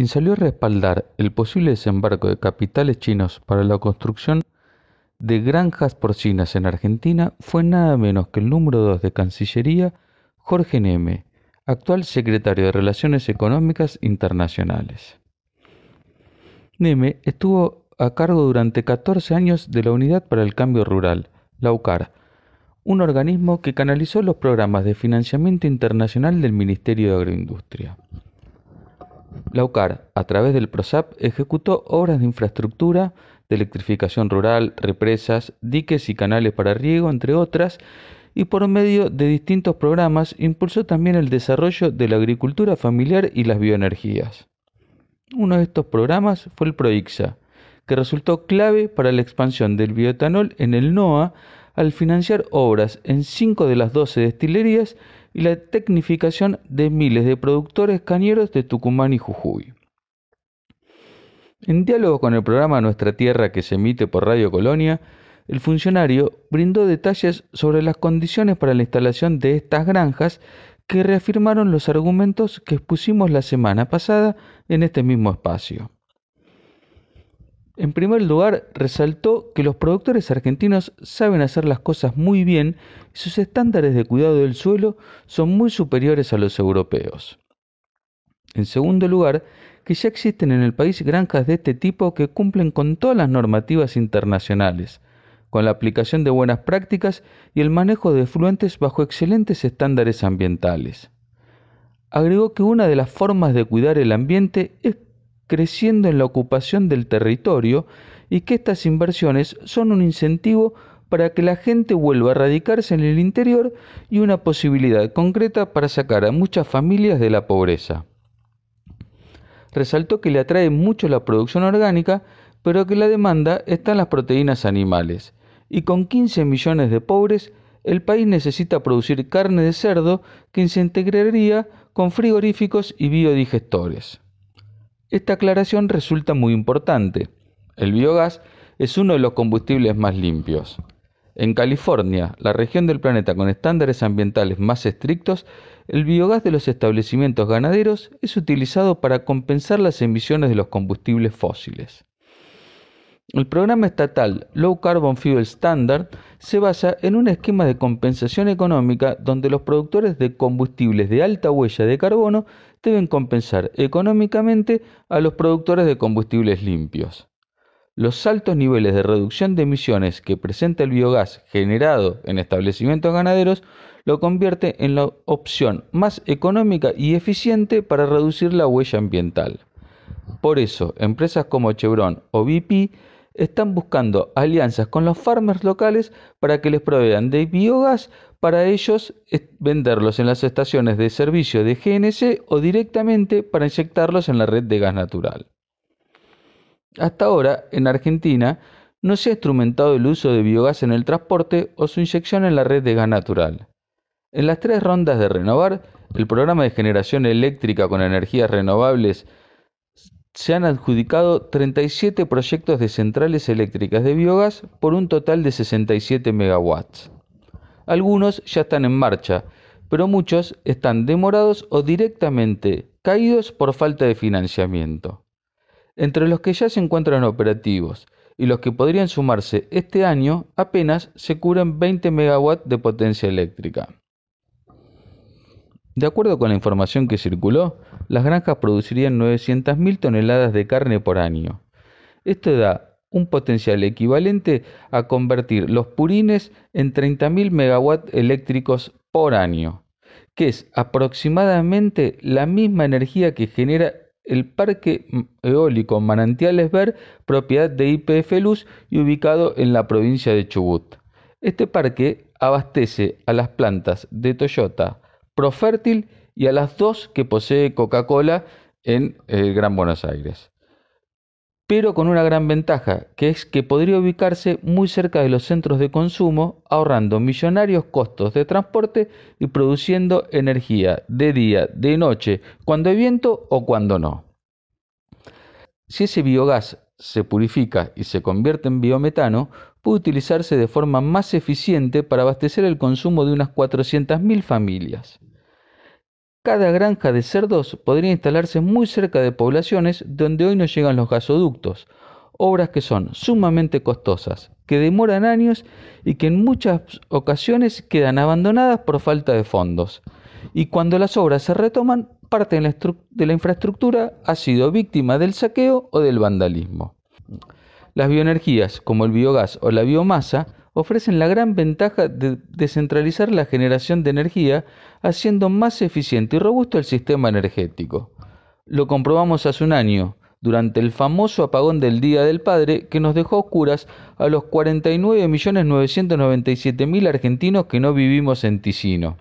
quien salió a respaldar el posible desembarco de capitales chinos para la construcción de granjas porcinas en Argentina fue nada menos que el número 2 de Cancillería, Jorge Neme, actual secretario de Relaciones Económicas Internacionales. Neme estuvo a cargo durante 14 años de la Unidad para el Cambio Rural, la UCAR, un organismo que canalizó los programas de financiamiento internacional del Ministerio de Agroindustria. La UCAR, a través del PROSAP, ejecutó obras de infraestructura, de electrificación rural, represas, diques y canales para riego, entre otras, y por medio de distintos programas impulsó también el desarrollo de la agricultura familiar y las bioenergías. Uno de estos programas fue el PROIXA, que resultó clave para la expansión del bioetanol en el NOA al financiar obras en cinco de las doce destilerías y la tecnificación de miles de productores cañeros de Tucumán y Jujuy. En diálogo con el programa Nuestra Tierra que se emite por Radio Colonia, el funcionario brindó detalles sobre las condiciones para la instalación de estas granjas que reafirmaron los argumentos que expusimos la semana pasada en este mismo espacio. En primer lugar, resaltó que los productores argentinos saben hacer las cosas muy bien y sus estándares de cuidado del suelo son muy superiores a los europeos. En segundo lugar, que ya existen en el país granjas de este tipo que cumplen con todas las normativas internacionales, con la aplicación de buenas prácticas y el manejo de efluentes bajo excelentes estándares ambientales. Agregó que una de las formas de cuidar el ambiente es creciendo en la ocupación del territorio y que estas inversiones son un incentivo para que la gente vuelva a radicarse en el interior y una posibilidad concreta para sacar a muchas familias de la pobreza. Resaltó que le atrae mucho la producción orgánica, pero que la demanda está en las proteínas animales y con 15 millones de pobres, el país necesita producir carne de cerdo que se integraría con frigoríficos y biodigestores. Esta aclaración resulta muy importante. El biogás es uno de los combustibles más limpios. En California, la región del planeta con estándares ambientales más estrictos, el biogás de los establecimientos ganaderos es utilizado para compensar las emisiones de los combustibles fósiles. El programa estatal Low Carbon Fuel Standard se basa en un esquema de compensación económica donde los productores de combustibles de alta huella de carbono deben compensar económicamente a los productores de combustibles limpios. Los altos niveles de reducción de emisiones que presenta el biogás generado en establecimientos ganaderos lo convierte en la opción más económica y eficiente para reducir la huella ambiental. Por eso, empresas como Chevron o BP están buscando alianzas con los farmers locales para que les provean de biogás para ellos venderlos en las estaciones de servicio de GNC o directamente para inyectarlos en la red de gas natural. Hasta ahora, en Argentina, no se ha instrumentado el uso de biogás en el transporte o su inyección en la red de gas natural. En las tres rondas de Renovar, el programa de generación eléctrica con energías renovables se han adjudicado 37 proyectos de centrales eléctricas de biogás por un total de 67 megawatts. Algunos ya están en marcha, pero muchos están demorados o directamente caídos por falta de financiamiento. Entre los que ya se encuentran operativos y los que podrían sumarse este año, apenas se cubren 20 megawatts de potencia eléctrica. De acuerdo con la información que circuló, las granjas producirían 900.000 toneladas de carne por año. Esto da un potencial equivalente a convertir los purines en 30.000 megawatts eléctricos por año, que es aproximadamente la misma energía que genera el parque eólico Manantiales Ver, propiedad de IPF Luz y ubicado en la provincia de Chubut. Este parque abastece a las plantas de Toyota, Profértil y a las dos que posee Coca-Cola en el eh, Gran Buenos Aires. Pero con una gran ventaja, que es que podría ubicarse muy cerca de los centros de consumo, ahorrando millonarios costos de transporte y produciendo energía de día, de noche, cuando hay viento o cuando no. Si ese biogás se purifica y se convierte en biometano, puede utilizarse de forma más eficiente para abastecer el consumo de unas 400.000 familias. Cada granja de cerdos podría instalarse muy cerca de poblaciones donde hoy no llegan los gasoductos, obras que son sumamente costosas, que demoran años y que en muchas ocasiones quedan abandonadas por falta de fondos. Y cuando las obras se retoman, parte de la, infraestructura ha sido víctima del saqueo o del vandalismo. Las bioenergías, como el biogás o la biomasa, ofrecen la gran ventaja de descentralizar la generación de energía, haciendo más eficiente y robusto el sistema energético. Lo comprobamos hace un año, durante el famoso apagón del Día del Padre que nos dejó oscuras a los 49.997.000 argentinos que no vivimos en Ticino.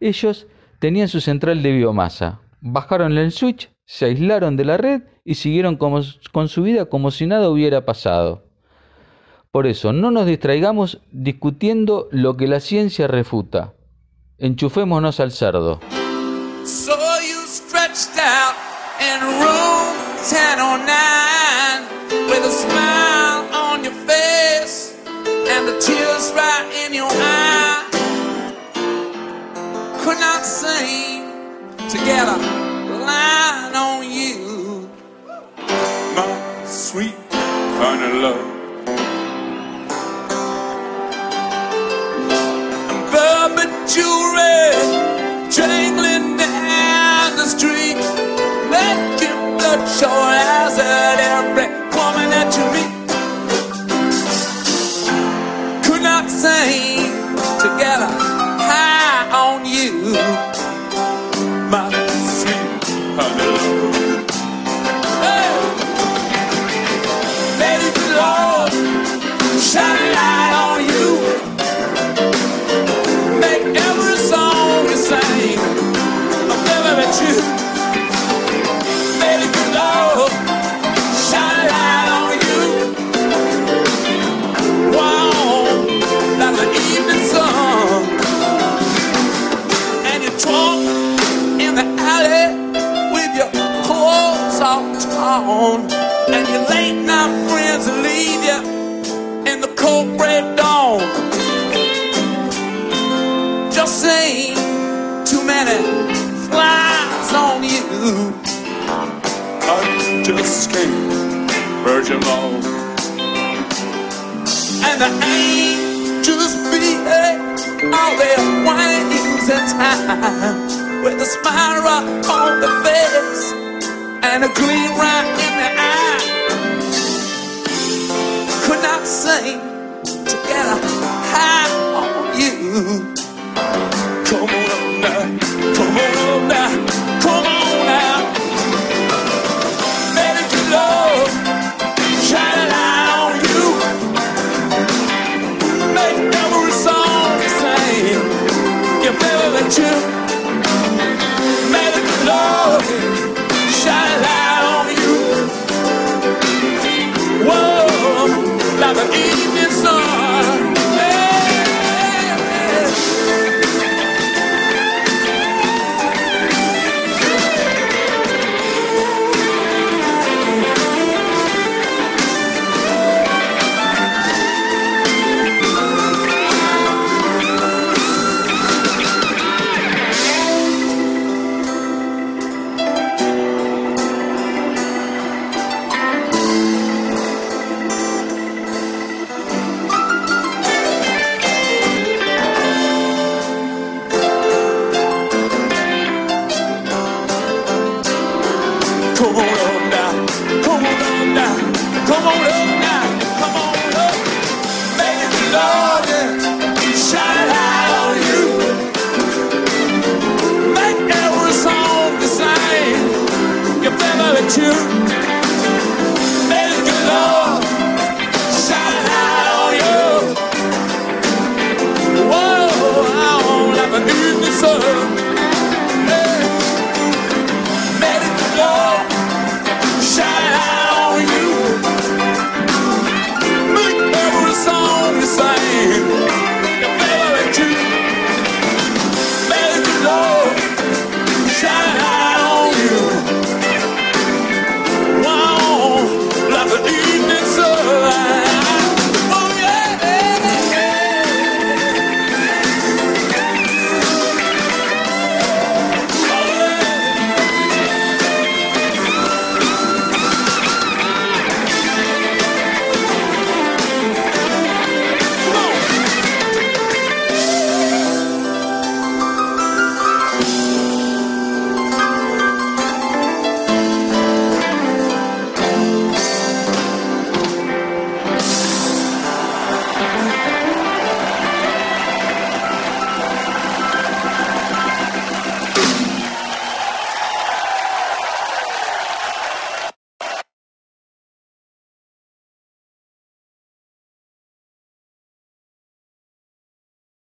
Ellos tenían su central de biomasa, bajaron el switch, se aislaron de la red y siguieron con su vida como si nada hubiera pasado. Por eso, no nos distraigamos discutiendo lo que la ciencia refuta. Enchufémonos al cerdo. in room 1009 with a smile on your face and the tears right in your eye. Could not sing to get a line on together on. And your late night friends leave you in the cold red dawn. Just saying too many flies on you. I just can't merge them all. And the angels beat all their wings in time with a smile on the face and a gleam right in the eye. Could not sing to get a you. You